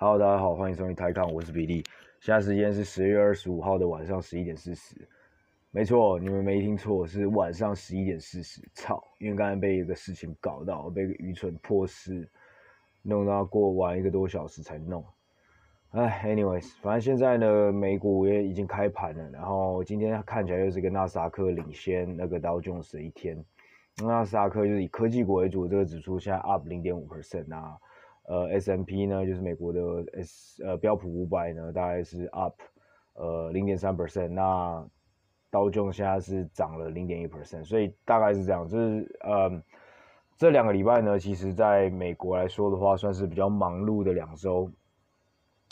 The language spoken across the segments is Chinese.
Hello，大家好，欢迎收听台康，我是比利。现在时间是十月二十五号的晚上十一点四十。没错，你们没听错，是晚上十一点四十。操，因为刚才被一个事情搞到，被一个愚蠢破事弄到过晚一个多小时才弄。哎，anyways，反正现在呢，美股也已经开盘了，然后今天看起来又是个纳斯达克领先那个道琼斯一天。纳斯达克就是以科技股为主，这个指数现在 up 零点五 percent 啊。呃，S&P 呢，就是美国的 S 呃标普五百呢，大概是 up 呃零点三 percent，那道琼现在是涨了零点一 percent，所以大概是这样，就是呃这两个礼拜呢，其实在美国来说的话，算是比较忙碌的两周。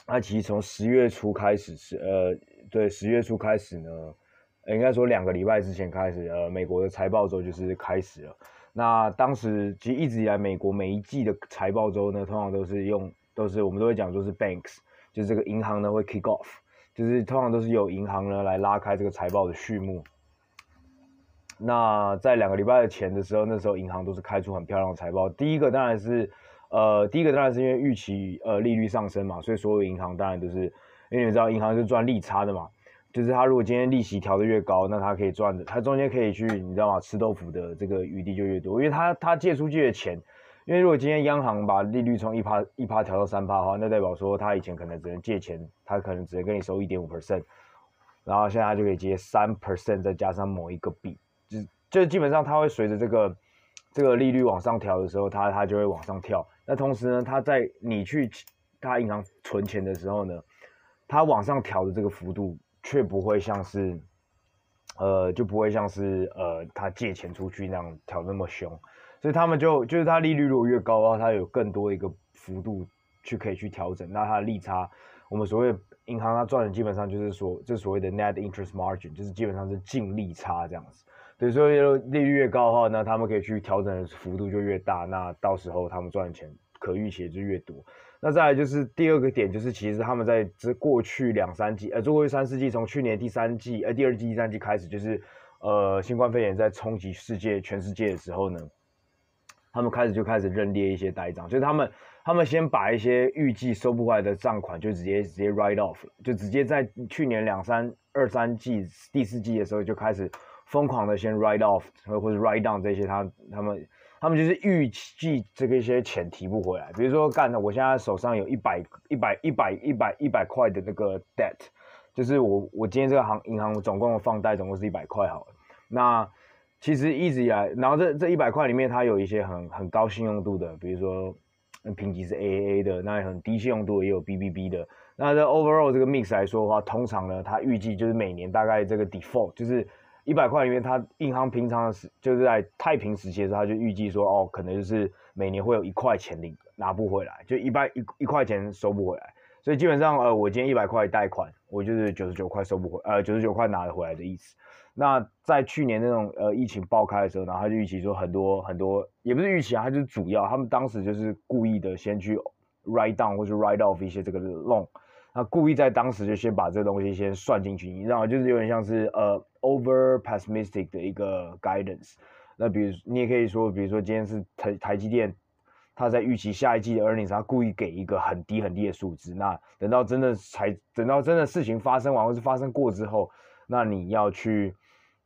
那其实从十月初开始是呃对十月初开始呢，应该说两个礼拜之前开始，呃美国的财报周就是开始了。那当时其实一直以来，美国每一季的财报周呢，通常都是用，都是我们都会讲说是 banks，就是这个银行呢会 kick off，就是通常都是由银行呢来拉开这个财报的序幕。那在两个礼拜的前的时候，那时候银行都是开出很漂亮的财报。第一个当然是，呃，第一个当然是因为预期呃利率上升嘛，所以所有银行当然都是，因为你知道银行是赚利差的嘛。就是他如果今天利息调得越高，那他可以赚的，他中间可以去，你知道吗？吃豆腐的这个余地就越多，因为他他借出去的钱，因为如果今天央行把利率从一趴一趴调到三趴的话，那代表说他以前可能只能借钱，他可能只能跟你收一点五 percent，然后现在他就可以借三 percent，再加上某一个币，就就基本上他会随着这个这个利率往上调的时候，他他就会往上跳。那同时呢，他在你去他银行存钱的时候呢，他往上调的这个幅度。却不会像是，呃，就不会像是呃，他借钱出去那样调那么凶，所以他们就就是他利率如果越高的话，他有更多一个幅度去可以去调整，那他的利差，我们所谓银行它赚的基本上就是说，这所谓的 net interest margin，就是基本上是净利差这样子。对，所以利率越高的话，那他们可以去调整的幅度就越大，那到时候他们赚的钱可预期就越多。那再来就是第二个点，就是其实他们在这过去两三季，呃，过去三四季，从去年第三季，呃，第二季、第三季开始，就是呃，新冠肺炎在冲击世界、全世界的时候呢，他们开始就开始认列一些呆账，就是他们他们先把一些预计收不回来的账款就直接直接 write off，就直接在去年两三二三季第四季的时候就开始疯狂的先 write off 或者 write down 这些他他们。他们就是预计这个一些钱提不回来，比如说干的，我现在手上有一百一百一百一百一百块的那个 debt，就是我我今天这个行银行总共放贷总共是一百块好了。那其实一直以来，然后这这一百块里面，它有一些很很高信用度的，比如说评级是 AAA 的，那很低信用度也有 BBB 的。那这 overall 这个 mix 来说的话，通常呢，它预计就是每年大概这个 default 就是。一百块里面，他银行平常是就是在太平时期的时候，他就预计说，哦，可能就是每年会有一块钱领拿不回来，就一百一一块钱收不回来，所以基本上，呃，我今天一百块贷款，我就是九十九块收不回，呃，九十九块拿得回来的意思。那在去年那种呃疫情爆开的时候，然后他就预期说很多很多，也不是预期啊，他就是主要，他们当时就是故意的先去 write down 或者 write off 一些这个 loan。他故意在当时就先把这个东西先算进去，你知道？就是有点像是呃 over pessimistic 的一个 guidance。那比如你也可以说，比如说今天是台台积电，他在预期下一季的 earnings，他故意给一个很低很低的数字。那等到真的才等到真的事情发生完或是发生过之后，那你要去，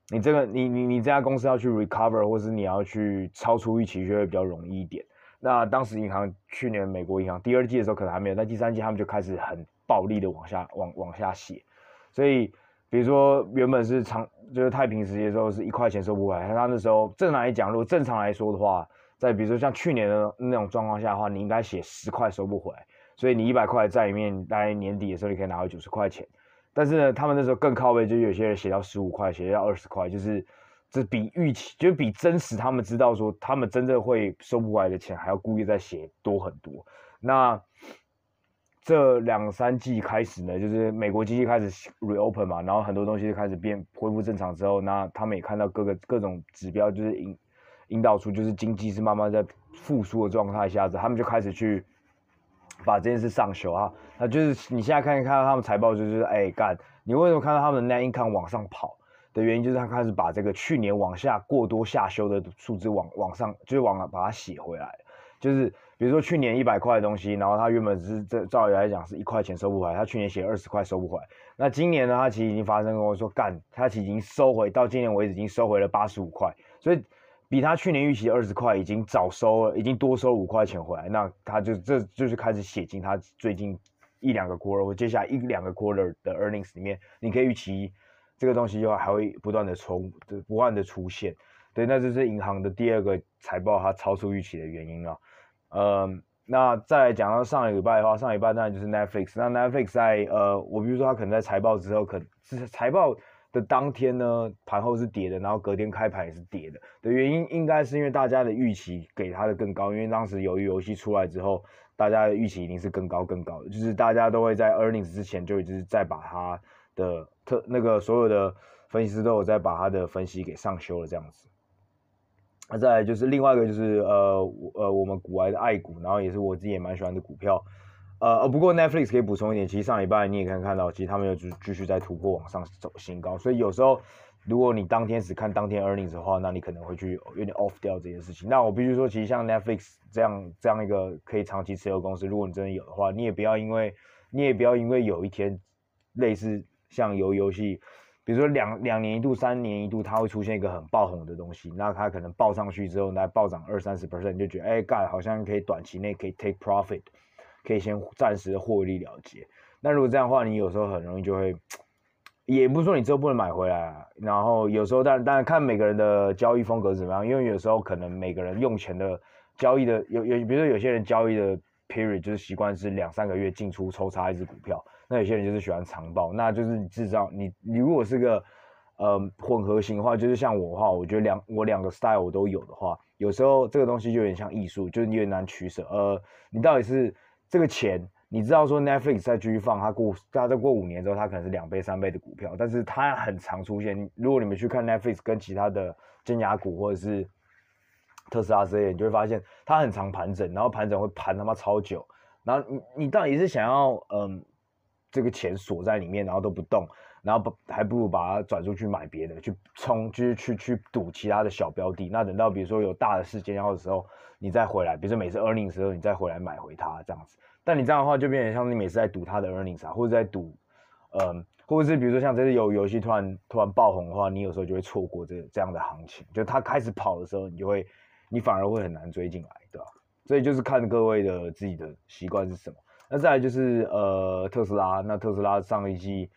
你这个你你你这家公司要去 recover，或是你要去超出预期，就会比较容易一点。那当时银行去年美国银行第二季的时候可能还没有，那第三季他们就开始很。暴力的往下往往下写，所以比如说原本是长就是太平时期的时候是一块钱收不回来，他那时候正常来讲，如果正常来说的话，在比如说像去年的那种状况下的话，你应该写十块收不回来，所以你一百块在里面，大概年底的时候你可以拿回九十块钱。但是呢，他们那时候更靠背，就有些人写到十五块，写到二十块，就是这比预期，就是比真实他们知道说他们真正会收不回来的钱还要故意再写多很多。那。这两三季开始呢，就是美国经济开始 reopen 嘛，然后很多东西就开始变恢复正常之后，那他们也看到各个各种指标就是引引导出就是经济是慢慢在复苏的状态下子，他们就开始去把这件事上修啊。那就是你现在看一看到他们财报，就是哎干，你为什么看到他们的 net income 往上跑的原因，就是他开始把这个去年往下过多下修的数字往往上，就是往把它写回来，就是。比如说去年一百块的东西，然后他原本是这照理来讲是一块钱收不回来，他去年写二十块收不回来。那今年呢，他其实已经发生跟我说干，他其实已经收回到今年为止已经收回了八十五块，所以比他去年预期二十块已经早收了，已经多收五块钱回来。那他就这就是开始写进他最近一两个 quarter 或接下来一两个 quarter 的 earnings 里面，你可以预期这个东西就还会不断的重不断的出现。对，那这是银行的第二个财报它超出预期的原因啊。呃，那再来讲到上一个礼拜的话，上礼拜当然就是 Netflix。那 Netflix 在呃，我比如说它可能在财报之后，可是财报的当天呢，盘后是跌的，然后隔天开盘也是跌的。的原因应该是因为大家的预期给它的更高，因为当时由于游戏出来之后，大家的预期一定是更高更高的，就是大家都会在 earnings 之前就一直在把它的特那个所有的分析师都有在把它的分析给上修了这样子。那再来就是另外一个就是呃呃我们股癌的爱股，然后也是我自己也蛮喜欢的股票，呃呃不过 Netflix 可以补充一点，其实上礼拜你也可以看到，其实他们又继继续在突破往上走新高，所以有时候如果你当天只看当天 earnings 的话，那你可能会去有点 off 掉这件事情。那我必须说，其实像 Netflix 这样这样一个可以长期持有公司，如果你真的有的话，你也不要因为你也不要因为有一天类似像游游戏。比如说两两年一度、三年一度，它会出现一个很爆红的东西，那它可能爆上去之后，那暴涨二三十 percent，就觉得哎，盖好像可以短期内可以 take profit，可以先暂时获利了结。那如果这样的话，你有时候很容易就会，也不是说你之后不能买回来啊。然后有时候，当然当然看每个人的交易风格怎么样，因为有时候可能每个人用钱的交易的有有，比如说有些人交易的 period 就是习惯是两三个月进出抽插一只股票。那有些人就是喜欢长报，那就是你制造你你如果是个呃混合型的话，就是像我的话，我觉得两我两个 style 我都有的话，有时候这个东西就有点像艺术，就是有点难取舍。呃，你到底是这个钱，你知道说 Netflix 再继续放，它过它再过五年之后，它可能是两倍三倍的股票，但是它很常出现。如果你们去看 Netflix 跟其他的尖牙股或者是特斯拉之类，你就会发现它很常盘整，然后盘整会盘他妈超久，然后你你到底是想要嗯？这个钱锁在里面，然后都不动，然后不还不如把它转出去买别的，去冲，就是去去赌其他的小标的。那等到比如说有大的事件要的时候，你再回来，比如说每次 earnings 的时候，你再回来买回它这样子。但你这样的话，就变成像你每次在赌它的 earnings 啊，或者在赌，嗯，或者是比如说像这次有游戏突然突然爆红的话，你有时候就会错过这这样的行情。就它开始跑的时候，你就会，你反而会很难追进来，对吧？所以就是看各位的自己的习惯是什么。那再来就是呃特斯拉，那特斯拉上一季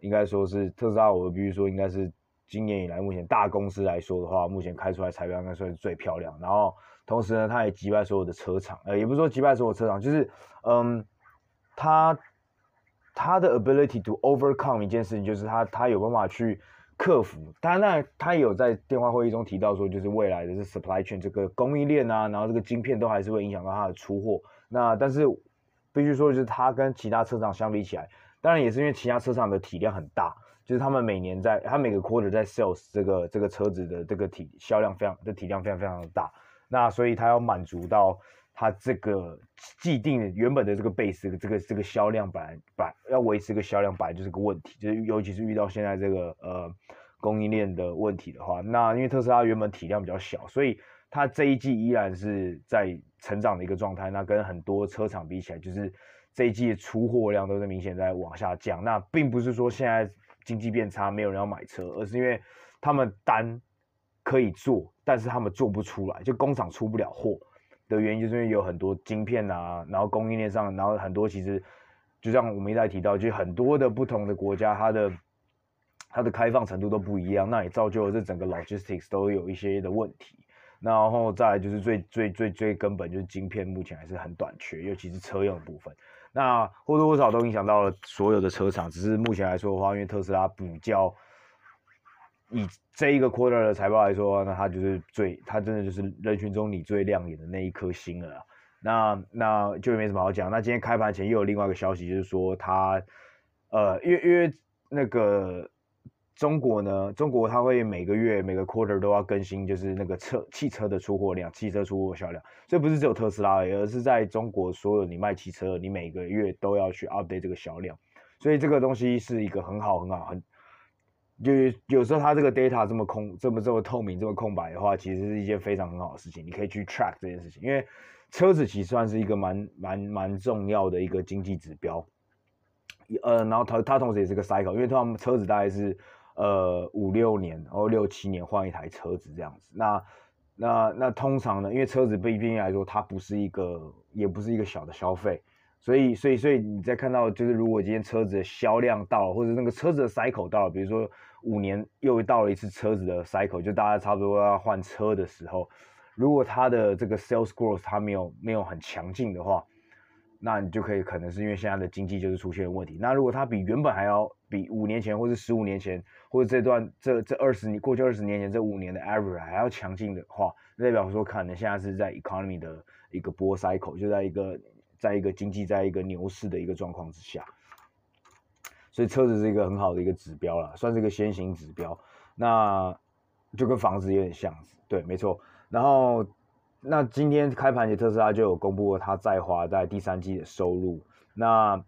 应该说是特斯拉，我必须说应该是今年以来目前大公司来说的话，目前开出来财报应该算是最漂亮。然后同时呢，它也击败所有的车厂，呃，也不是说击败所有车厂，就是嗯，它它的 ability to overcome 一件事情，就是它它有办法去克服。当然，那它有在电话会议中提到说，就是未来的是 supply chain 这个供应链啊，然后这个晶片都还是会影响到它的出货。那但是。必须说，就是它跟其他车厂相比起来，当然也是因为其他车厂的体量很大，就是他们每年在，它每个 quarter 在 sales 这个这个车子的这个体销量非常的体量非常非常的大，那所以它要满足到它这个既定原本的这个 base 这个这个这个销量本来本来要维持个销量本来就是个问题，就是尤其是遇到现在这个呃供应链的问题的话，那因为特斯拉原本体量比较小，所以。它这一季依然是在成长的一个状态，那跟很多车厂比起来，就是这一季的出货量都是明显在往下降。那并不是说现在经济变差，没有人要买车，而是因为他们单可以做，但是他们做不出来，就工厂出不了货的原因，就是因为有很多晶片啊，然后供应链上，然后很多其实就像我们一再提到，就很多的不同的国家，它的它的开放程度都不一样，那也造就了这整个 logistics 都有一些的问题。然后再来就是最最最最根本就是晶片目前还是很短缺，尤其是车用部分。那或多或少都影响到了所有的车厂。只是目前来说的话，因为特斯拉比较以这一个 quarter 的财报来说，那它就是最，它真的就是人群中你最亮眼的那一颗星了。那那就没什么好讲。那今天开盘前又有另外一个消息，就是说它呃，因为因为那个。中国呢？中国它会每个月每个 quarter 都要更新，就是那个车汽车的出货量、汽车出货销量。所以不是只有特斯拉而已，而是在中国所有你卖汽车，你每个月都要去 update 这个销量。所以这个东西是一个很好很好很，就是有时候它这个 data 这么空、这么这么透明、这么空白的话，其实是一件非常很好的事情。你可以去 track 这件事情，因为车子其实算是一个蛮蛮蛮重要的一个经济指标。呃，然后它它同时也是个 cycle，因为他们车子大概是呃五六年，然后六七年换一台车子这样子。那那那通常呢，因为车子毕竟来说，它不是一个也不是一个小的消费，所以所以所以你在看到就是如果今天车子的销量到了，或者那个车子的 cycle 到了，比如说五年又到了一次车子的 cycle，就大家差不多要换车的时候，如果它的这个 sales growth 它没有没有很强劲的话。那你就可以可能是因为现在的经济就是出现问题。那如果它比原本还要比五年前或者十五年前或者这段这这二十年过去二十年前这五年的 average 还要强劲的话，代表说可能现在是在 economy 的一个波 cycle，就在一个在一个经济在一个牛市的一个状况之下。所以车子是一个很好的一个指标了，算是一个先行指标。那就跟房子有点像，对，没错。然后。那今天开盘，特斯拉就有公布了它在华在第三季的收入。那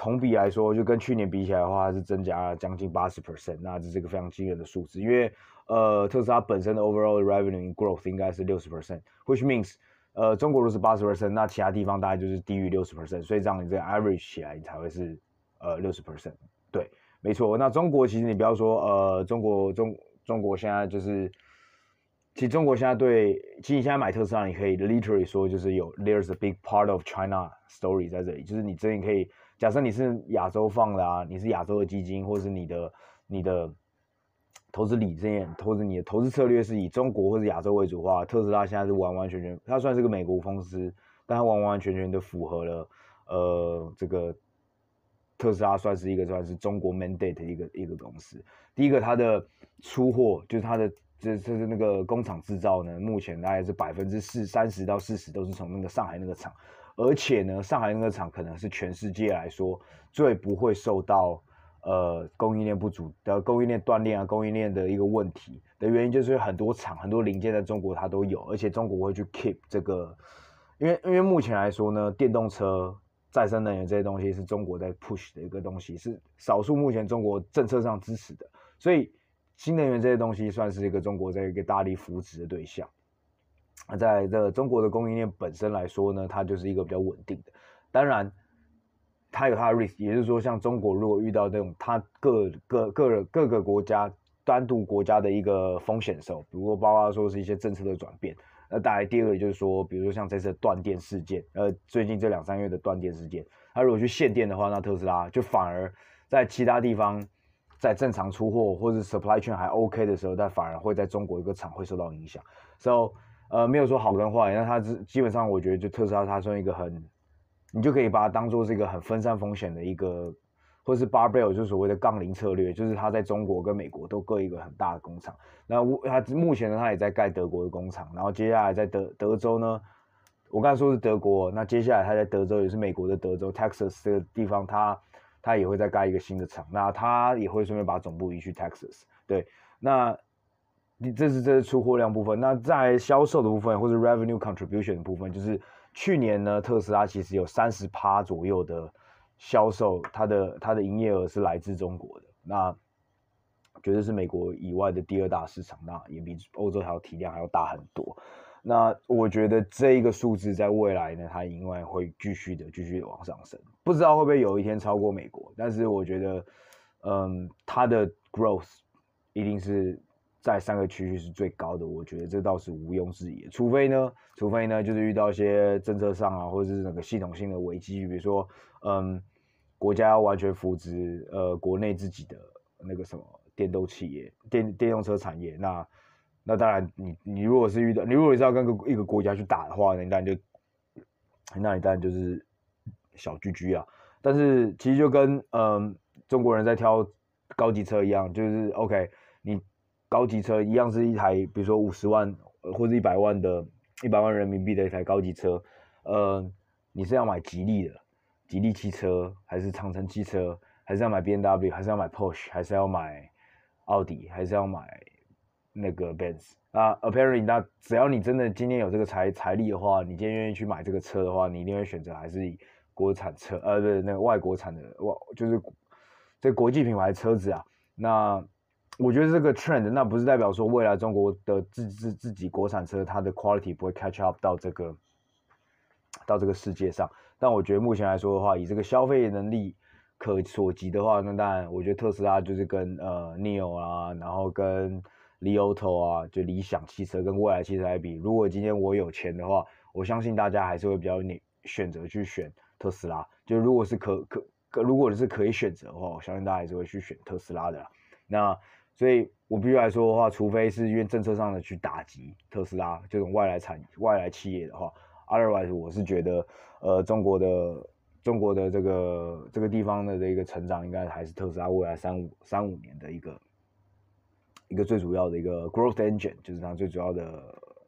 同比来说，就跟去年比起来的话，是增加了将近八十 percent。那这是一个非常惊人的数字，因为呃，特斯拉本身的 overall revenue growth 应该是六十 percent，which means 呃，中国如果是八十 percent，那其他地方大概就是低于六十 percent。所以这样你这个 average 起来，你才会是呃六十 percent。对，没错。那中国其实你不要说呃，中国中中国现在就是。其实中国现在对，其实你现在买特斯拉，你可以 literally 说就是有 there's a big part of China story 在这里，就是你真的可以假设你是亚洲放的啊，你是亚洲的基金，或是你的你的投资理念，或者你的投资策略是以中国或者亚洲为主的话，特斯拉现在是完完全全，它算是个美国公司，但它完完全全的符合了呃这个特斯拉算是一个算是中国 mandate 的一个一个公司。第一个它的出货就是它的。这这是那个工厂制造呢，目前大概是百分之四三十到四十都是从那个上海那个厂，而且呢，上海那个厂可能是全世界来说最不会受到呃供应链不足的供应链断裂啊，供应链的一个问题的原因，就是很多厂很多零件在中国它都有，而且中国会去 keep 这个，因为因为目前来说呢，电动车、再生能源这些东西是中国在 push 的一个东西，是少数目前中国政策上支持的，所以。新能源这些东西算是一个中国在一个大力扶持的对象。那在这中国的供应链本身来说呢，它就是一个比较稳定的。当然，它有它的 risk，也就是说，像中国如果遇到这种它各各各各个国家单独国家的一个风险的时候，比如说包括说是一些政策的转变。那大概，第二个就是说，比如说像这次断电事件，呃，最近这两三月的断电事件，它如果去限电的话，那特斯拉就反而在其他地方。在正常出货或者 supply chain 还 OK 的时候，它反而会在中国一个厂会受到影响。So，呃，没有说好跟坏，那它是基本上我觉得就特斯拉它算一个很，你就可以把它当做是一个很分散风险的一个，或是 barbell 就是所谓的杠铃策略，就是它在中国跟美国都各一个很大的工厂。那它目前呢，它也在盖德国的工厂，然后接下来在德德州呢，我刚才说是德国，那接下来它在德州也是美国的德州 Texas 这个地方，它。他也会再盖一个新的厂，那他也会顺便把总部移去 Texas。对，那你这是这是出货量部分。那在销售的部分或者 revenue contribution 的部分，就是去年呢，特斯拉其实有三十趴左右的销售，它的它的营业额是来自中国的，那绝对是美国以外的第二大市场，那也比欧洲还要体量还要大很多。那我觉得这一个数字在未来呢，它应该会继续的、继续的往上升，不知道会不会有一天超过美国。但是我觉得，嗯，它的 growth 一定是在三个区域是最高的。我觉得这倒是毋庸置疑。除非呢，除非呢，就是遇到一些政策上啊，或者是那个系统性的危机，比如说，嗯，国家要完全扶植呃国内自己的那个什么电动企业、电电动车产业，那。那当然你，你如果是遇到，你如果是要跟个一个国家去打的话，那你当然就，那你当然就是小 GG 啊。但是其实就跟嗯中国人在挑高级车一样，就是 OK，高级车一样是一台，比如说五十万或者一百万的，一百万人民币的一台高级车，呃，你是要买吉利的，吉利汽车，还是长城汽车，还是要买 BMW，还是要买 Porsche，还是要买奥迪，还是要买？那个 Benz 啊，apparently，那只要你真的今天有这个财财力的话，你今天愿意去买这个车的话，你一定会选择还是以国产车，呃，不是那个外国产的，外就是这国际品牌车子啊。那我觉得这个 trend，那不是代表说未来中国的自自自己国产车它的 quality 不会 catch up 到这个到这个世界上。但我觉得目前来说的话，以这个消费能力可所及的话，那当然我觉得特斯拉就是跟呃 neo 啊，然后跟 Li Auto 啊，就理想汽车跟蔚来汽车来比，如果今天我有钱的话，我相信大家还是会比较你选择去选特斯拉。就如果是可可可，如果是可以选择的话，我相信大家还是会去选特斯拉的。那所以，我必须来说的话，除非是因为政策上的去打击特斯拉这种外来产外来企业的话，otherwise 我是觉得，呃，中国的中国的这个这个地方的这个成长，应该还是特斯拉未来三五三五年的一个一个最主要的一个 growth engine，就是它最主要的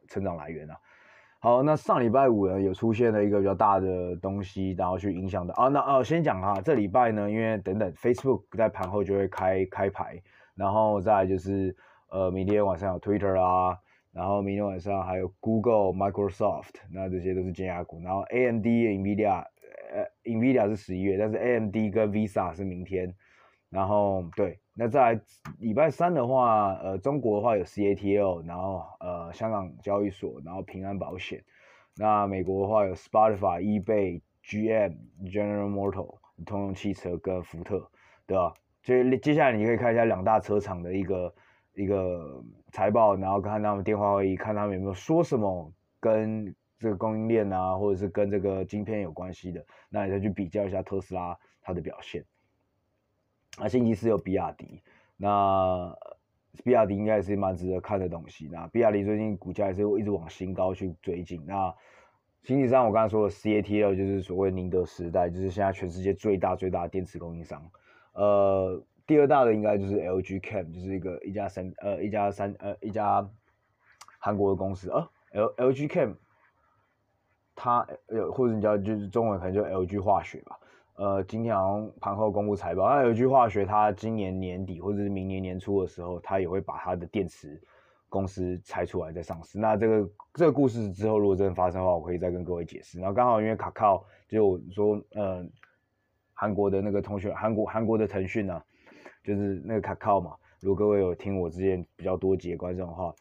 成长来源啊。好，那上礼拜五呢，有出现了一个比较大的东西，然后去影响的啊。那啊，先讲哈，这礼拜呢，因为等等，Facebook 在盘后就会开开牌，然后再就是呃，明天晚上有 Twitter 啊，然后明天晚上还有 Google、Microsoft，那这些都是尖牙股。然后 AMD、Nvidia，呃，Nvidia 是十一月，但是 AMD 跟 Visa 是明天。然后对，那在礼拜三的话，呃，中国的话有 CATL，然后呃，香港交易所，然后平安保险。那美国的话有 Spotify、eBay、GM、General Motors、通用汽车跟福特，对吧？所以接下来你可以看一下两大车厂的一个一个财报，然后看他们电话会议，看他们有没有说什么跟这个供应链啊，或者是跟这个晶片有关系的，那你再去比较一下特斯拉它的表现。那星期四有比亚迪，那比亚迪应该也是蛮值得看的东西。那比亚迪最近股价也是一直往新高去追进。那星期三我刚才说的 CATL 就是所谓宁德时代，就是现在全世界最大最大的电池供应商。呃，第二大的应该就是 LG Chem，就是一个一家三呃一家三呃一家韩国的公司。呃，L LG Chem，它呃或者你叫就是中文可能就 LG 化学吧。呃，今天好像盘后公布财报，那有一句话学，它今年年底或者是明年年初的时候，它也会把它的电池公司拆出来再上市。那这个这个故事之后如果真的发生的话，我可以再跟各位解释。然后刚好因为卡靠，就我说，呃，韩国的那个同学，韩国韩国的腾讯呢，就是那个卡靠嘛。如果各位有听我之前比较多节观众的话。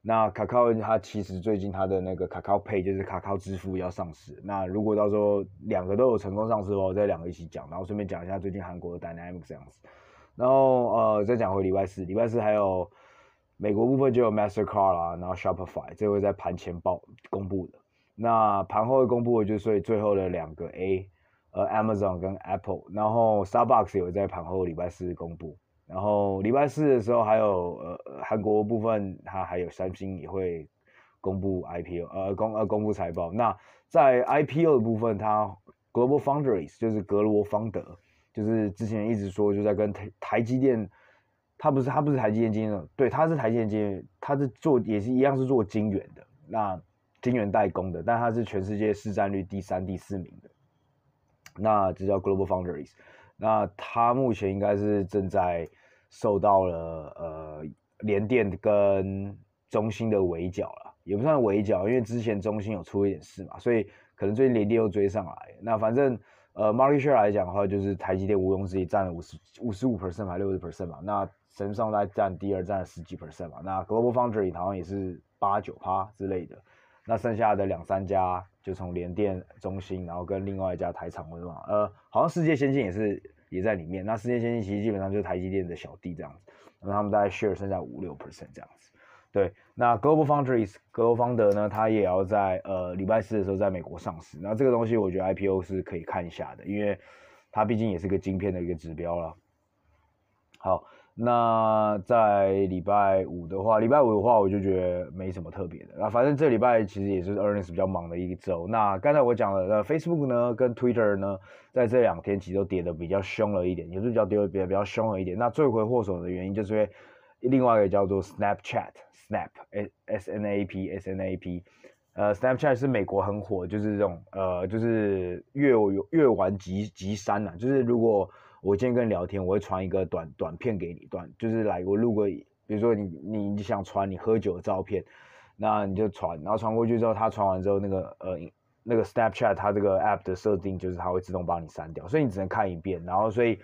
那卡靠它其实最近它的那个卡靠 Pay 就是卡靠支付要上市。那如果到时候两个都有成功上市的话，我再两个一起讲，然后顺便讲一下最近韩国的 Dynamics 这样子。然后呃，再讲回礼拜四，礼拜四还有美国部分就有 Mastercard 啦，然后 Shopify 这会在盘前报公布的。那盘后会公布的就是所以最后的两个 A，呃 Amazon 跟 Apple，然后 Starbucks 有在盘后礼拜四公布。然后礼拜四的时候，还有呃韩国部分，它还有三星也会公布 IPO，呃公呃公布财报。那在 IPO 的部分，它 Global Foundries 就是格罗方德，就是之前一直说就在跟台台积电，它不是它不是台积电晶圆，对，它是台积电晶圆，它是做也是一样是做晶圆的，那晶圆代工的，但它是全世界市占率第三、第四名的，那这叫 Global Foundries。那它目前应该是正在受到了呃联电跟中芯的围剿了，也不算围剿，因为之前中芯有出一点事嘛，所以可能最近联电又追上来。那反正呃 market share 来讲的话，就是台积电毋庸置疑占了五十五十五 percent 还六十 percent 嘛，那神上在占第二，占了十几 percent 嘛，那 Global Foundry 好像也是八九趴之类的。那剩下的两三家就从联电、中芯，然后跟另外一家台厂或者什么，呃，好像世界先进也是也在里面。那世界先进其实基本上就是台积电的小弟这样子，那他们大概 share 剩下五六 percent 这样子。对，那 Global Foundries 格罗方德呢，它也要在呃礼拜四的时候在美国上市。那这个东西我觉得 IPO 是可以看一下的，因为它毕竟也是个晶片的一个指标了。好。那在礼拜五的话，礼拜五的话，我就觉得没什么特别的。那反正这礼拜其实也是 earnings 比较忙的一周。那刚才我讲了，呃，Facebook 呢跟 Twitter 呢，在这两天其实都跌得比较凶了一点，也是比较跌得比较比较凶了一点。那罪魁祸首的原因就是因为另外一个叫做 Snapchat，Snap，S N A P，S N A P，呃，Snapchat 是美国很火，就是这种呃，就是阅阅玩即即删呐，就是如果。我今天跟你聊天，我会传一个短短片给你，短就是来我录个，比如说你你你想传你喝酒的照片，那你就传，然后传过去之后，他传完之后，那个呃那个 Snapchat 它这个 app 的设定就是它会自动帮你删掉，所以你只能看一遍，然后所以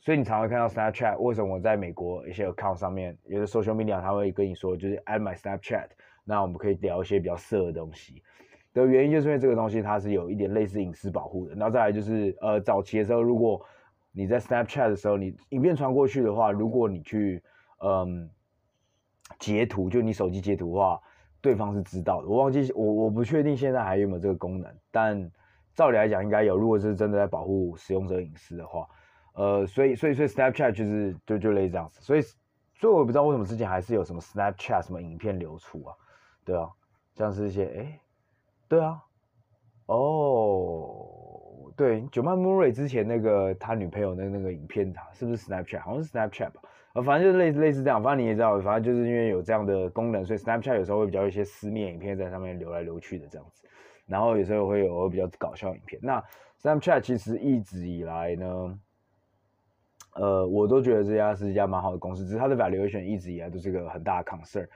所以你常会看到 Snapchat，为什么我在美国一些 account 上面，有的 social media 他会跟你说就是 add my Snapchat，那我们可以聊一些比较色的东西。的原因就是因为这个东西它是有一点类似隐私保护的。然后再来就是呃早期的时候，如果你在 Snapchat 的时候，你影片传过去的话，如果你去嗯截图，就你手机截图的话，对方是知道的。我忘记我我不确定现在还有没有这个功能，但照理来讲应该有。如果是真的在保护使用者隐私的话，呃，所以所以所以 Snapchat 就是就就类似这样子。所以所以我也不知道为什么之前还是有什么 Snapchat 什么影片流出啊？对啊，像是一些哎，对啊，哦。对，九曼穆瑞之前那个他女朋友的那个影片，是不是 Snapchat？好像是 Snapchat 吧。呃，反正就是类似类似这样。反正你也知道，反正就是因为有这样的功能，所以 Snapchat 有时候会比较一些私密影片在上面流来流去的这样子。然后有时候会有比较搞笑影片。那 Snapchat 其实一直以来呢，呃，我都觉得这家是一家蛮好的公司，只是它的 valuation 一直以来都是一个很大的 concern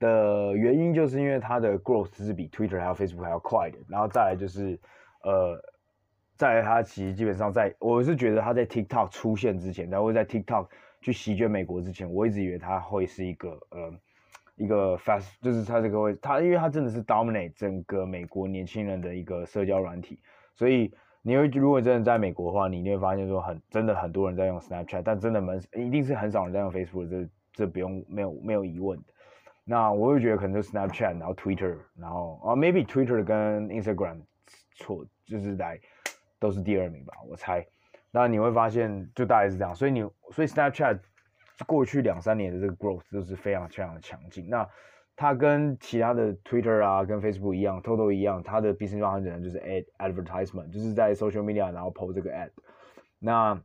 的原因，就是因为它的 growth 是比 Twitter 还有 Facebook 还要快的。然后再来就是呃。在他其实基本上在，我是觉得他在 TikTok 出现之前，然后在 TikTok 去席卷美国之前，我一直以为他会是一个呃一个 fast，就是他这个会他，因为他真的是 dominate 整个美国年轻人的一个社交软体，所以你会如果真的在美国的话，你一定会发现说很真的很多人在用 Snapchat，但真的蛮一定是很少人在用 Facebook，这这不用没有没有疑问的。那我会觉得可能就 Snapchat，然后 Twitter，然后啊 maybe Twitter 跟 Instagram 错就是来。都是第二名吧，我猜。那你会发现，就大概是这样。所以你，所以 Snapchat 过去两三年的这个 growth 都是非常非常的强劲。那它跟其他的 Twitter 啊，跟 Facebook 一样都都一样，它的 business model 就是 ad advertisement，就是在 social media 然后 post 这个 ad。那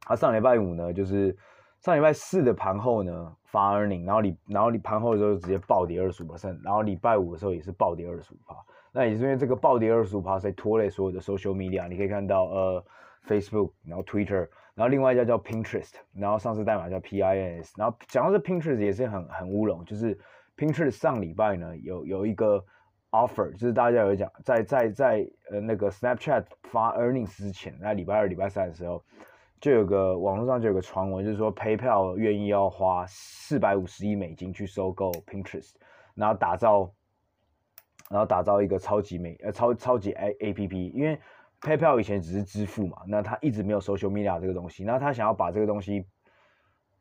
它上礼拜五呢，就是上礼拜四的盘后呢发 earning，然后你然后你盘后的时候直接暴跌二十五 percent，然后礼拜五的时候也是暴跌二十五趴。那也是因为这个暴跌二十五趴，在拖累所有的 social media。你可以看到，呃，Facebook，然后 Twitter，然后另外一家叫 Pinterest，然后上市代码叫 PINS。然后讲到这 Pinterest 也是很很乌龙，就是 Pinterest 上礼拜呢有有一个 offer，就是大家有讲在在在呃那个 Snapchat 发 earnings 之前，在礼拜二、礼拜三的时候，就有个网络上就有个传闻，就是说 PayPal 愿意要花四百五十亿美金去收购 Pinterest，然后打造。然后打造一个超级美呃超超级 A A P P，因为 PayPal 以前只是支付嘛，那他一直没有 Social Media 这个东西，那他想要把这个东西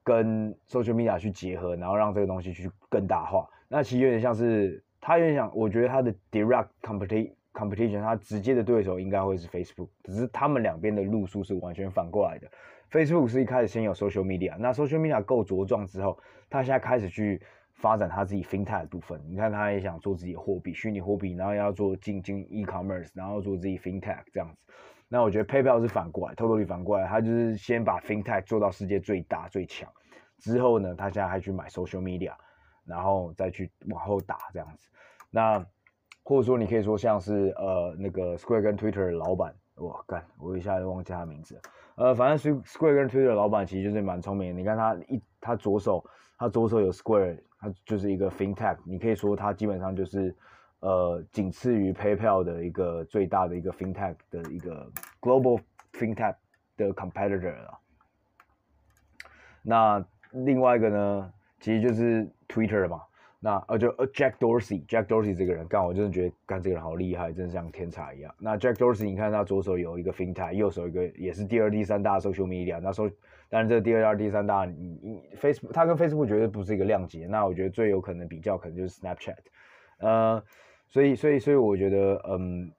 跟 Social Media 去结合，然后让这个东西去更大化。那其实有点像是他有点想，我觉得他的 Direct complete Competition，他直接的对手应该会是 Facebook，只是他们两边的路数是完全反过来的。Facebook 是一开始先有 Social Media，那 Social Media 够茁壮之后，他现在开始去。发展他自己 FinTech 的部分，你看他也想做自己的货币，虚拟货币，然后要做进进 e-commerce，然后做自己 FinTech 这样子。那我觉得 PayPal 是反过来，Totally 反过来，他就是先把 FinTech 做到世界最大最强，之后呢，他现在还去买 Social Media，然后再去往后打这样子。那或者说你可以说像是呃那个 Square 跟 Twitter 的老板，哇干，我一下就忘记他名字。呃，反正 Square 跟 Twitter 的老板其实就是蛮聪明的，你看他一他左手他左手有 Square。他就是一个 FinTech，你可以说他基本上就是，呃，仅次于 PayPal 的一个最大的一个 FinTech 的一个 Global FinTech 的 competitor 了。那另外一个呢，其实就是 Twitter 嘛。那呃就呃 Jack Dorsey，Jack Dorsey 这个人，干我真的觉得干这个人好厉害，真的像天才一样。那 Jack Dorsey，你看他左手有一个 FinTech，右手一个也是第二、第三大 social media，那说。但是这第二、第三大，你你 Facebook，他跟 Facebook 绝对不是一个量级。那我觉得最有可能比较可能就是 Snapchat，呃，所以所以所以我觉得，嗯，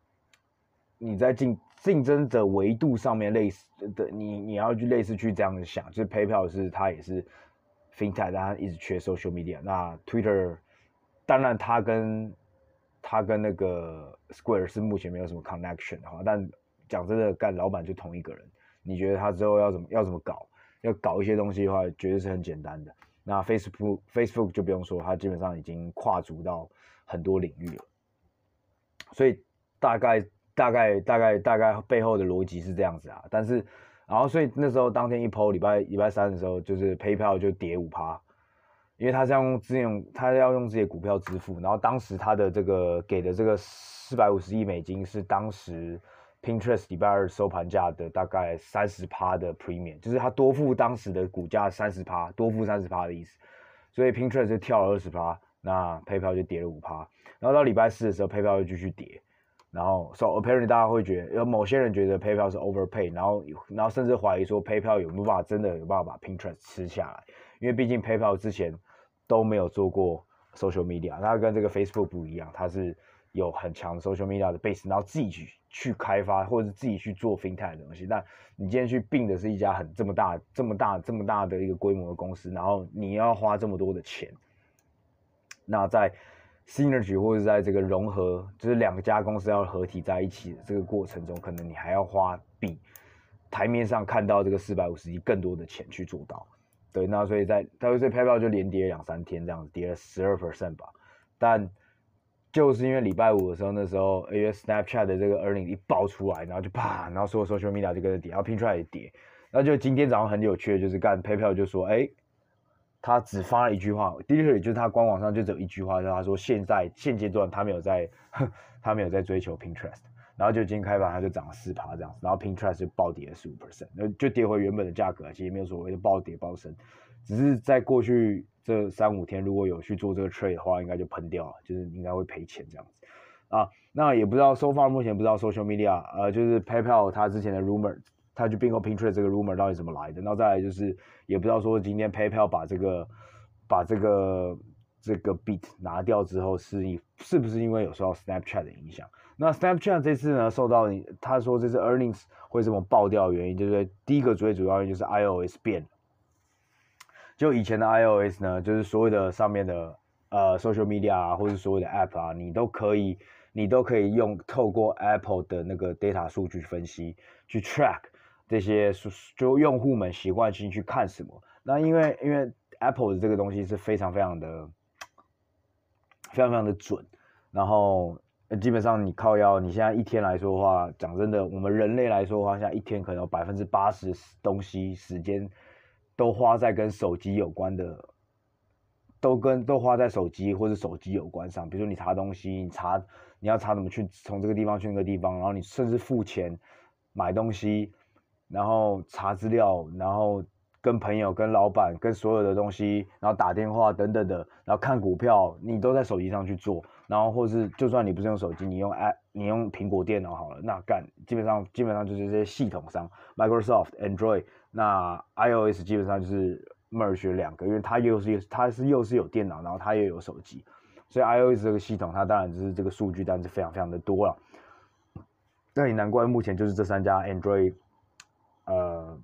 你在竞竞争的维度上面类似的，你你要去类似去这样想，就是 PayPal 是它也是 FinTech，但它一直缺 Social Media。那 Twitter，当然它跟它跟那个 Square 是目前没有什么 connection 的话，但讲真的，干老板就同一个人，你觉得他之后要怎么要怎么搞？要搞一些东西的话，绝对是很简单的。那 Facebook Facebook 就不用说，它基本上已经跨足到很多领域了。所以大概大概大概大概背后的逻辑是这样子啊。但是，然后所以那时候当天一抛礼拜礼拜三的时候，就是 PayPal 就跌五趴，因为他是要用自用，他要用自己股票支付。然后当时他的这个给的这个四百五十亿美金是当时。Pinterest 礼拜二收盘价的大概三十趴的 premium，就是它多付当时的股价三十趴，多付三十趴的意思，所以 Pinterest 就跳了二十趴，那 PayPal 就跌了五趴，然后到礼拜四的时候，PayPal 又继续跌，然后 So apparently 大家会觉得有某些人觉得 PayPal 是 overpay，然后然后甚至怀疑说 PayPal 有没有办法真的有办法把 Pinterest 吃下来，因为毕竟 PayPal 之前都没有做过 social media，它跟这个 Facebook 不一样，它是有很强的 social media 的 base，然后自己去去开发或者是自己去做 FinTech 的东西，但你今天去并的是一家很这么大这么大这么大的一个规模的公司，然后你要花这么多的钱。那在 synergy 或者在这个融合，就是两家公司要合体在一起的这个过程中，可能你还要花比台面上看到这个四百五十亿更多的钱去做到。对，那所以在它所以 PayPal 就连跌两三天这样子，跌了十二 percent 吧。但就是因为礼拜五的时候，那时候因为 Snapchat 的这个 earning 一爆出来，然后就啪，然后所有 social media 就跟着跌，然后 Pinterest 也跌。然后就今天早上很有趣的就是干 PayPal 就说，哎。他只发了一句话，的确就是他官网上就只有一句话，就他说现在现阶段他没有在，他没有在追求 Pinterest，然后就今天开盘他就涨了四趴这样子，然后 Pinterest 就暴跌了十五 percent，就跌回原本的价格，其实没有所谓的暴跌暴升，只是在过去这三五天如果有去做这个 trade 的话，应该就喷掉了，就是应该会赔钱这样子啊，那也不知道 so far 目前不知道 social media，呃，就是 PayPal 它之前的 rumor。他去并购 Pinterest 这个 rumor 到底怎么来的？然后再来就是，也不知道说今天 PayPal 把这个把这个这个 beat 拿掉之后，是是不是因为有受到 Snapchat 的影响？那 Snapchat 这次呢，受到他说这次 earnings 会这么爆掉的原因，就是第一个最主要原因就是 iOS 变。就以前的 iOS 呢，就是所有的上面的呃 social media 啊，或者所有的 app 啊，你都可以你都可以用透过 Apple 的那个 data 数据分析去 track。这些就用户们习惯性去看什么？那因为因为 Apple 的这个东西是非常非常的非常非常的准，然后基本上你靠腰，你现在一天来说的话，讲真的，我们人类来说的话，现在一天可能有百分之八十东西时间都花在跟手机有关的，都跟都花在手机或者手机有关上。比如说你查东西，你查你要查怎么去从这个地方去那个地方，然后你甚至付钱买东西。然后查资料，然后跟朋友、跟老板、跟所有的东西，然后打电话等等的，然后看股票，你都在手机上去做。然后或是就算你不是用手机，你用 App，你用苹果电脑好了，那干基本上基本上就是这些系统商，Microsoft、Android，那 iOS 基本上就是 merge 两个，因为它又是它是又是有电脑，然后它又有手机，所以 iOS 这个系统它当然就是这个数据，当然是非常非常的多了。那也难怪目前就是这三家 Android。呃，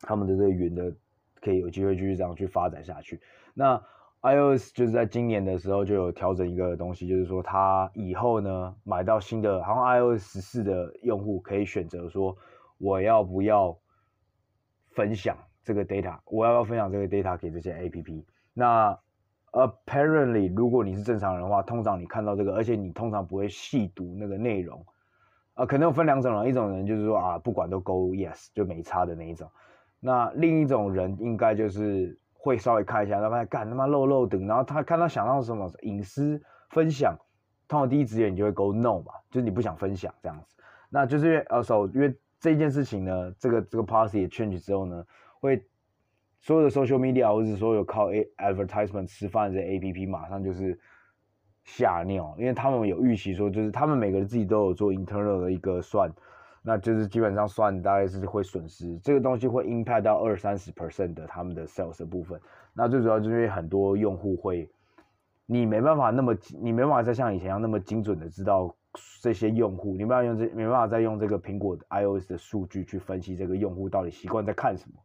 他们的这个云的可以有机会继续这样去发展下去。那 iOS 就是在今年的时候就有调整一个东西，就是说它以后呢买到新的，好像 iOS 十四的用户可以选择说我要不要分享这个 data，我要不要分享这个 data 给这些 APP。那 apparently 如果你是正常人的话，通常你看到这个，而且你通常不会细读那个内容。啊，可能有分两种人，一种人就是说啊，不管都勾 yes 就没差的那一种。那另一种人应该就是会稍微看一下，他妈干他妈漏漏等，然后他看到想到什么隐私分享，通常第一直觉你就会勾 no 嘛，就是你不想分享这样子。那就是因为呃，so 因为这件事情呢，这个这个 policy change 之后呢，会所有的 social media 或者是所有靠 a advertisement 吃饭的这 app 马上就是。吓尿，因为他们有预期说，就是他们每个人自己都有做 internal 的一个算，那就是基本上算大概是会损失这个东西会 impact 到二三十 percent 的他们的 sales 部分。那最主要就是因为很多用户会，你没办法那么，你没办法再像以前一样那么精准的知道这些用户，你没办法用这，没办法再用这个苹果的 iOS 的数据去分析这个用户到底习惯在看什么，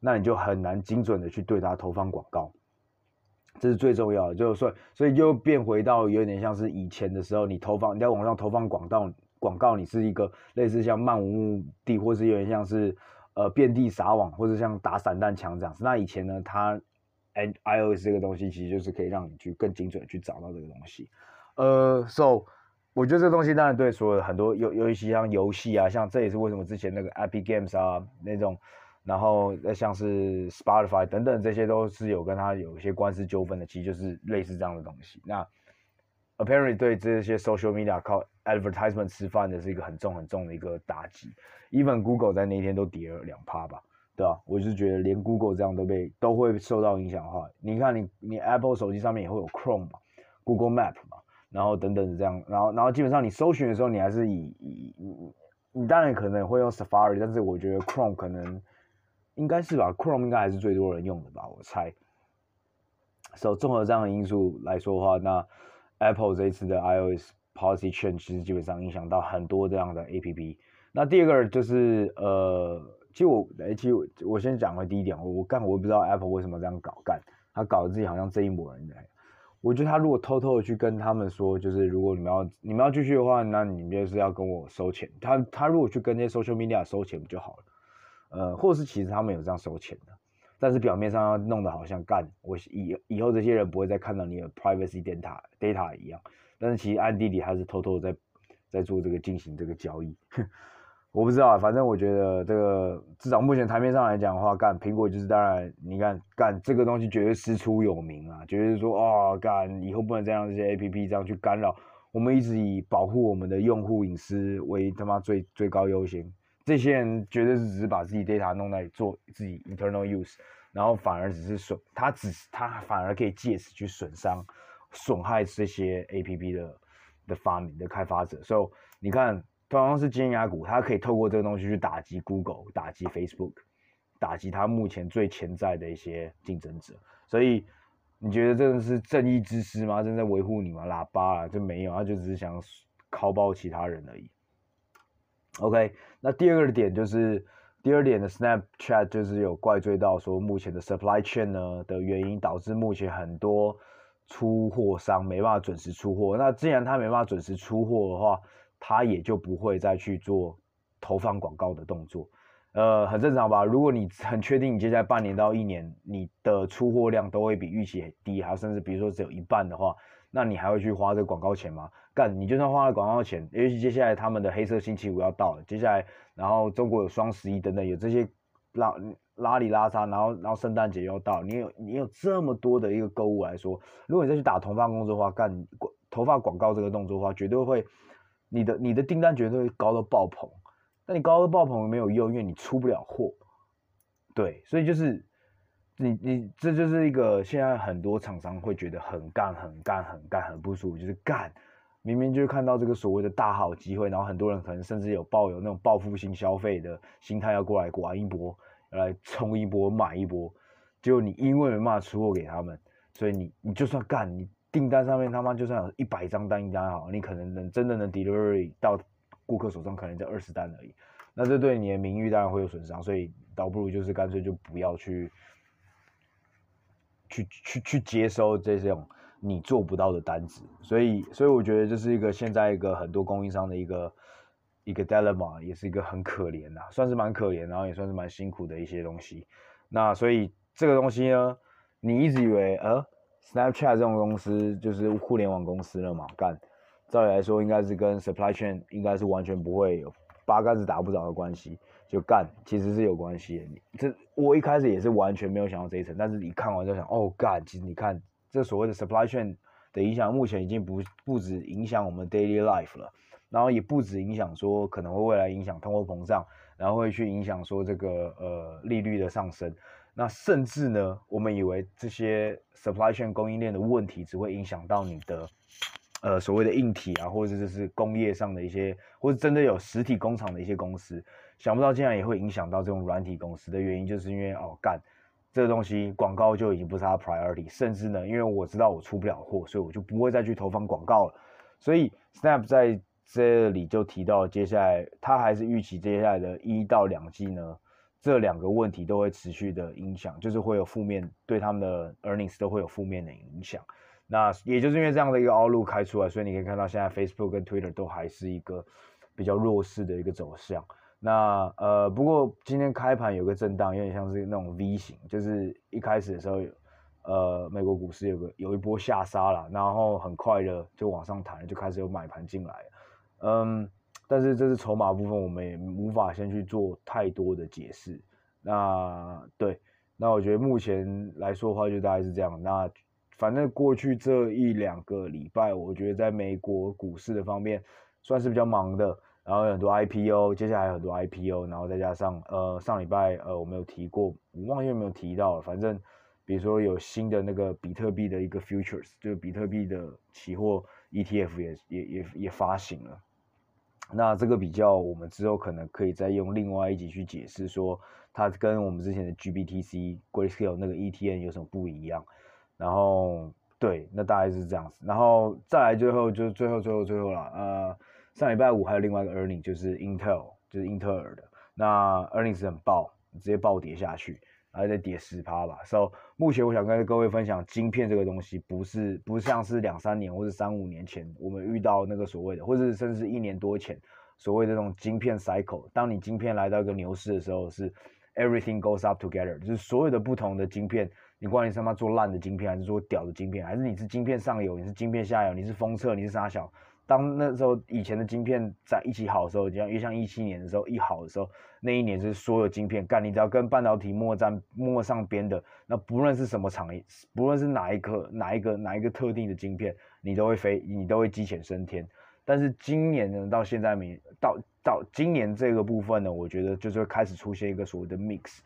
那你就很难精准的去对他投放广告。这是最重要的，就是说，所以就变回到有点像是以前的时候，你投放你在网上投放广告，广告你是一个类似像漫无目的，或是有点像是呃遍地撒网，或者像打散弹枪这样子。那以前呢，它 and iOS 这个东西其实就是可以让你去更精准的去找到这个东西。呃，so 我觉得这个东西当然对所有很多游，尤其像游戏啊，像这也是为什么之前那个 Epic Games 啊那种。然后像是 Spotify 等等，这些都是有跟他有一些官司纠纷的，其实就是类似这样的东西。那 apparently 对这些 social media 靠 advertisement 吃饭的是一个很重很重的一个打击。Even Google 在那天都跌了两趴吧，对啊，我就觉得连 Google 这样都被都会受到影响的话，你看你你 Apple 手机上面也会有 Chrome 嘛，Google Map 嘛，然后等等这样，然后然后基本上你搜寻的时候，你还是以以你当然可能会用 Safari，但是我觉得 Chrome 可能应该是吧，Chrome 应该还是最多人用的吧，我猜。所以综合这样的因素来说的话，那 Apple 这一次的 iOS Policy Change 其实基本上影响到很多这样的 APP。那第二个就是呃。其实我，哎，其实我我先讲回第一点，我我干，我不知道 Apple 为什么这样搞干，他搞得自己好像这一伙人的。我觉得他如果偷偷的去跟他们说，就是如果你们要你们要继续的话，那你们就是要跟我收钱。他他如果去跟那些 social media 收钱不就好了？呃，或是其实他们有这样收钱的，但是表面上要弄得好像干，我以以后这些人不会再看到你的 privacy data data 一样，但是其实暗地里还是偷偷在在做这个进行这个交易。我不知道，反正我觉得这个至少目前台面上来讲的话，干苹果就是当然，你看干这个东西绝对师出有名啊，绝对是说哦干以后不能再让这些 APP 这样去干扰我们，一直以保护我们的用户隐私为他妈最最高优先。这些人绝对是只是把自己 data 弄来做自己 internal use，然后反而只是损，他只是他反而可以借此去损伤、损害这些 APP 的的发明的开发者。所以你看。同样是尖牙股，它可以透过这个东西去打击 Google、打击 Facebook、打击它目前最潜在的一些竞争者。所以你觉得这个是正义之师吗？正在维护你吗？喇叭啊，就没有，他就只是想拷爆其他人而已。OK，那第二个点就是第二点的 Snapchat 就是有怪罪到说目前的 supply chain 呢的原因，导致目前很多出货商没办法准时出货。那既然他没办法准时出货的话，他也就不会再去做投放广告的动作，呃，很正常吧？如果你很确定你接下来半年到一年你的出货量都会比预期低，还有甚至比如说只有一半的话，那你还会去花这个广告钱吗？干，你就算花了广告钱，尤其接下来他们的黑色星期五要到了，接下来然后中国有双十一等等，有这些拉拉里拉杂，然后然后圣诞节又要到，你有你有这么多的一个购物来说，如果你再去打投放工作的话，干投放广告这个动作的话，绝对会。你的你的订单绝对会高到爆棚，但你高到爆棚没有用，因为你出不了货。对，所以就是你你这就是一个现在很多厂商会觉得很干很干很干很不舒服，就是干明明就是看到这个所谓的大好机会，然后很多人可能甚至有抱有那种报复性消费的心态要过来玩一波，来冲一波买一波，结果你因为没办法出货给他们，所以你你就算干你。订单上面他妈就算有一百张单一单好，你可能能真的能 delivery 到顾客手上，可能就二十单而已。那这对你的名誉当然会有损伤，所以倒不如就是干脆就不要去去去去接收这种你做不到的单子。所以所以我觉得这是一个现在一个很多供应商的一个一个 dilemma，也是一个很可怜的，算是蛮可怜，然后也算是蛮辛苦的一些东西。那所以这个东西呢，你一直以为呃。Snapchat 这种公司就是互联网公司了嘛，干，照理来说应该是跟 supply chain 应该是完全不会有八竿子打不着的关系，就干，其实是有关系的。你这我一开始也是完全没有想到这一层，但是你看完就想，哦干，其实你看这所谓的 supply chain 的影响，目前已经不不止影响我们 daily life 了，然后也不止影响说可能会未来影响通货膨胀，然后会去影响说这个呃利率的上升。那甚至呢，我们以为这些 supply chain 供应链的问题只会影响到你的，呃，所谓的硬体啊，或者就是工业上的一些，或者真的有实体工厂的一些公司，想不到竟然也会影响到这种软体公司的原因，就是因为哦，干这个东西广告就已经不是它 priority，甚至呢，因为我知道我出不了货，所以我就不会再去投放广告了。所以 Snap 在这里就提到，接下来他还是预期接下来的一到两季呢。这两个问题都会持续的影响，就是会有负面，对他们的 earnings 都会有负面的影响。那也就是因为这样的一个凹路开出来，所以你可以看到现在 Facebook 跟 Twitter 都还是一个比较弱势的一个走向。那呃，不过今天开盘有个震荡，有点像是那种 V 型，就是一开始的时候，呃，美国股市有个有一波下杀了，然后很快的就往上弹，就开始有买盘进来，嗯。但是这是筹码部分，我们也无法先去做太多的解释。那对，那我觉得目前来说的话，就大概是这样。那反正过去这一两个礼拜，我觉得在美国股市的方面算是比较忙的。然后有很多 IPO，接下来很多 IPO，然后再加上呃上礼拜呃我没有提过，我忘记有没有提到了，反正比如说有新的那个比特币的一个 futures，就是比特币的期货 ETF 也也也也发行了。那这个比较我们之后可能可以再用另外一集去解释，说它跟我们之前的 GBTC Grayscale 那个 ETN 有什么不一样。然后对，那大概是这样子，然后再来最后就最后最后最后了，呃。上礼拜五还有另外一个 earnings，就是 Intel，就是英特尔的。那 earning 是很爆，直接暴跌下去，还在跌十趴吧。So 目前我想跟各位分享，晶片这个东西不是不像是两三年或者三五年前我们遇到那个所谓的，或者甚至一年多前所谓的这种晶片 cycle。当你晶片来到一个牛市的时候，是 everything goes up together，就是所有的不同的晶片，你管你他妈做烂的晶片，还是做屌的晶片，还是你是晶片上游，你是晶片下游，你是封测，你是啥小。当那时候以前的晶片在一起好的时候，像越像一七年的时候一好的时候，那一年是所有晶片干，你只要跟半导体摸沾摸上边的，那不论是什么产业，不论是哪一颗哪一个哪一个特定的晶片，你都会飞，你都会鸡犬升天。但是今年呢，到现在没到到今年这个部分呢，我觉得就是会开始出现一个所谓的 mix，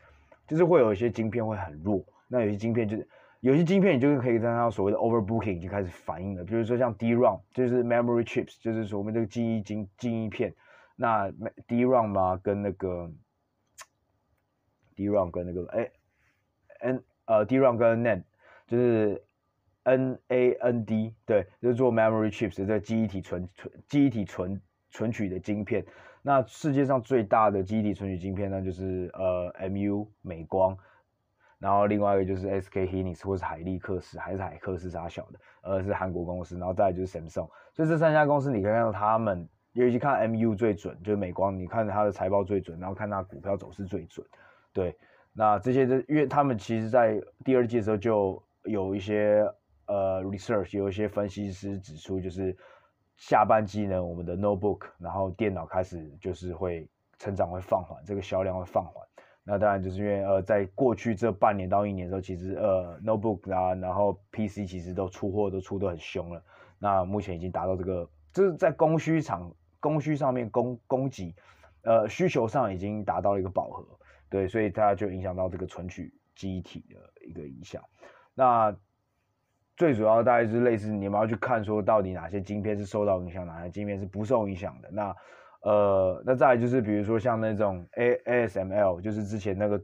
就是会有一些晶片会很弱，那有些晶片就是。有些晶片，你就是可以看到所谓的 overbooking 就开始反应了，比如说像 DRAM，就是 memory chips，就是说我们这个记忆晶记忆片，那 DRAM 嘛，跟那个 DRAM 跟那个哎 N 呃 DRAM 跟 NAND，就是 NAND，对，就是做 memory chips 的这记忆体存存记忆体存存取的晶片。那世界上最大的记忆体存取晶片呢，就是呃 MU 美光。然后另外一个就是 SK Hynix 或是海力克斯，还是海克斯啥小的，呃是韩国公司，然后再就是 Samsung，所以这三家公司你可以看到他们，尤其看 MU 最准，就是美光，你看它的财报最准，然后看它股票走势最准，对，那这些就因为他们其实在第二季的时候就有一些呃 research，有一些分析师指出，就是下半季呢，我们的 notebook，然后电脑开始就是会成长会放缓，这个销量会放缓。那当然就是因为呃，在过去这半年到一年的时候，其实呃，notebook 啊，然后 PC 其实都出货都出得很凶了。那目前已经达到这个，就是在供需场供需上面供供给，呃，需求上已经达到了一个饱和，对，所以它就影响到这个存取机体的一个影响。那最主要大概是类似你们要去看说到底哪些晶片是受到影响，哪些晶片是不受影响的。那呃，那再来就是比如说像那种 A ASML，就是之前那个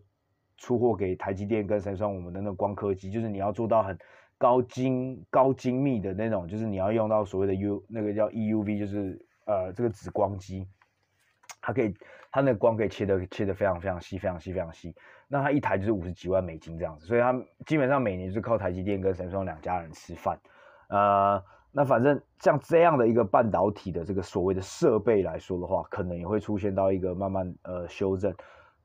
出货给台积电跟三星我们的那光刻机，就是你要做到很高精高精密的那种，就是你要用到所谓的 U 那个叫 EUV，就是呃这个紫光机，它可以它那个光可以切的切的非常非常细，非常细非常细。那它一台就是五十几万美金这样子，所以它基本上每年就是靠台积电跟三星两家人吃饭，呃。那反正像这样的一个半导体的这个所谓的设备来说的话，可能也会出现到一个慢慢呃修正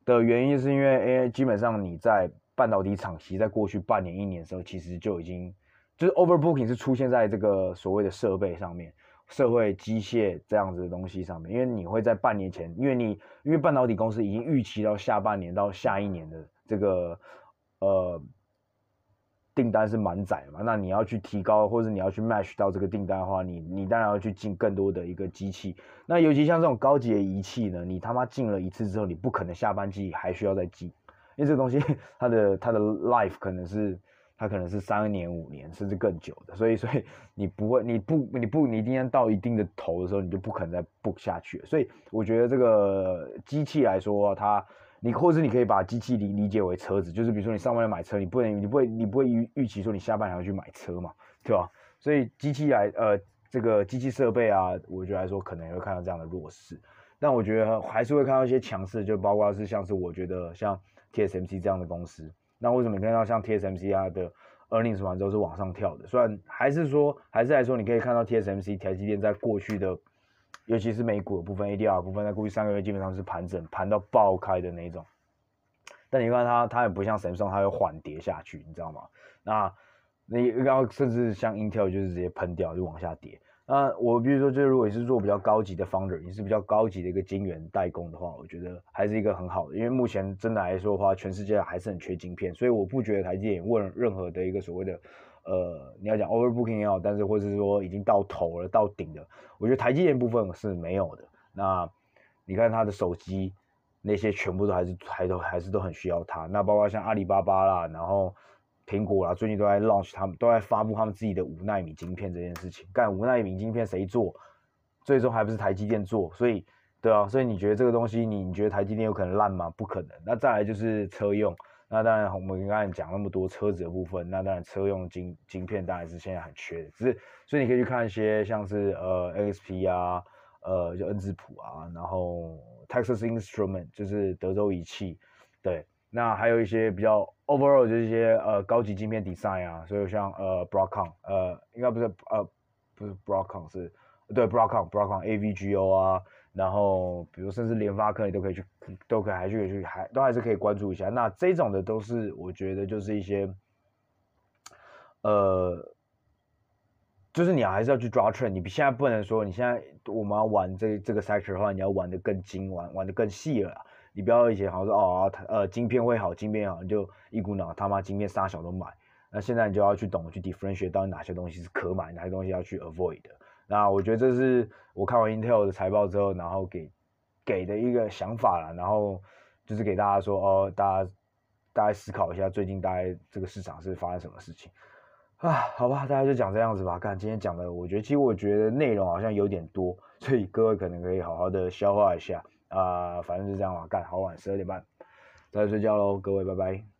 的原因，是因为因为基本上你在半导体厂其实在过去半年一年的时候，其实就已经就是 overbooking 是出现在这个所谓的设备上面，社会机械这样子的东西上面，因为你会在半年前，因为你因为半导体公司已经预期到下半年到下一年的这个呃。订单是满载嘛？那你要去提高，或者你要去 match 到这个订单的话，你你当然要去进更多的一个机器。那尤其像这种高级的仪器呢，你他妈进了一次之后，你不可能下半季还需要再进，因为这个东西它的它的 life 可能是它可能是三年五年甚至更久的，所以所以你不会你不你不你一定要到一定的头的时候，你就不可能再 book 下去。所以我觉得这个机器来说，它。你或者你可以把机器理理解为车子，就是比如说你上班要买车，你不能你不会你不会预预期说你下半年要去买车嘛，对吧？所以机器来呃这个机器设备啊，我觉得来说可能也会看到这样的弱势，但我觉得还是会看到一些强势，就包括是像是我觉得像 TSMC 这样的公司，那为什么你看到像 TSMC 啊的 earnings 完之后是往上跳的？虽然还是说还是来说你可以看到 TSMC 台积电在过去的。尤其是美股的部分，ADR 部分，在过去三个月基本上是盘整，盘到爆开的那种。但你看它，它也不像 Samsung，它有缓跌下去，你知道吗？那你然后甚至像 Intel 就是直接喷掉，就往下跌。那我比如说，就是如果你是做比较高级的 Founder，你是比较高级的一个晶圆代工的话，我觉得还是一个很好的，因为目前真的来说的话，全世界还是很缺晶片，所以我不觉得台积电问任何的一个所谓的。呃，你要讲 overbooking 也好，但是或者是说已经到头了、到顶了，我觉得台积电部分是没有的。那你看他的手机那些全部都还是还都还是都很需要它。那包括像阿里巴巴啦，然后苹果啦，最近都在 launch 他们都在发布他们自己的五纳米晶片这件事情。干五纳米晶片谁做？最终还不是台积电做？所以对啊，所以你觉得这个东西你你觉得台积电有可能烂吗？不可能。那再来就是车用。那当然，我们刚才讲那么多车子的部分，那当然车用晶晶片当然是现在很缺的，只是所以你可以去看一些像是呃 NXP 啊，呃就恩智浦啊，然后 Texas Instrument 就是德州仪器，对，那还有一些比较 overall 就是一些呃高级晶片 design 啊，所以像呃 Broadcom 呃应该不是呃不是 Broadcom 是对 Broadcom Broadcom AVGO 啊。然后，比如甚至联发科，你都可以去，都可以还去去，还都还是可以关注一下。那这种的都是我觉得就是一些，呃，就是你还是要去抓 trend。你现在不能说你现在我们要玩这这个 sector 的话，你要玩得更精，玩玩得更细了。你不要以前好像说哦，呃，晶片会好，晶片好，你就一股脑他妈晶片杀小都买。那现在你就要去懂去 differentiate 到底哪些东西是可买，哪些东西要去 avoid 的。那我觉得这是我看完 Intel 的财报之后，然后给给的一个想法啦，然后就是给大家说哦，大家大家思考一下，最近大概这个市场是发生什么事情啊？好吧，大家就讲这样子吧。看今天讲的，我觉得其实我觉得内容好像有点多，所以各位可能可以好好的消化一下啊。反正就这样吧，干好晚十二点半，大家睡觉喽，各位拜拜。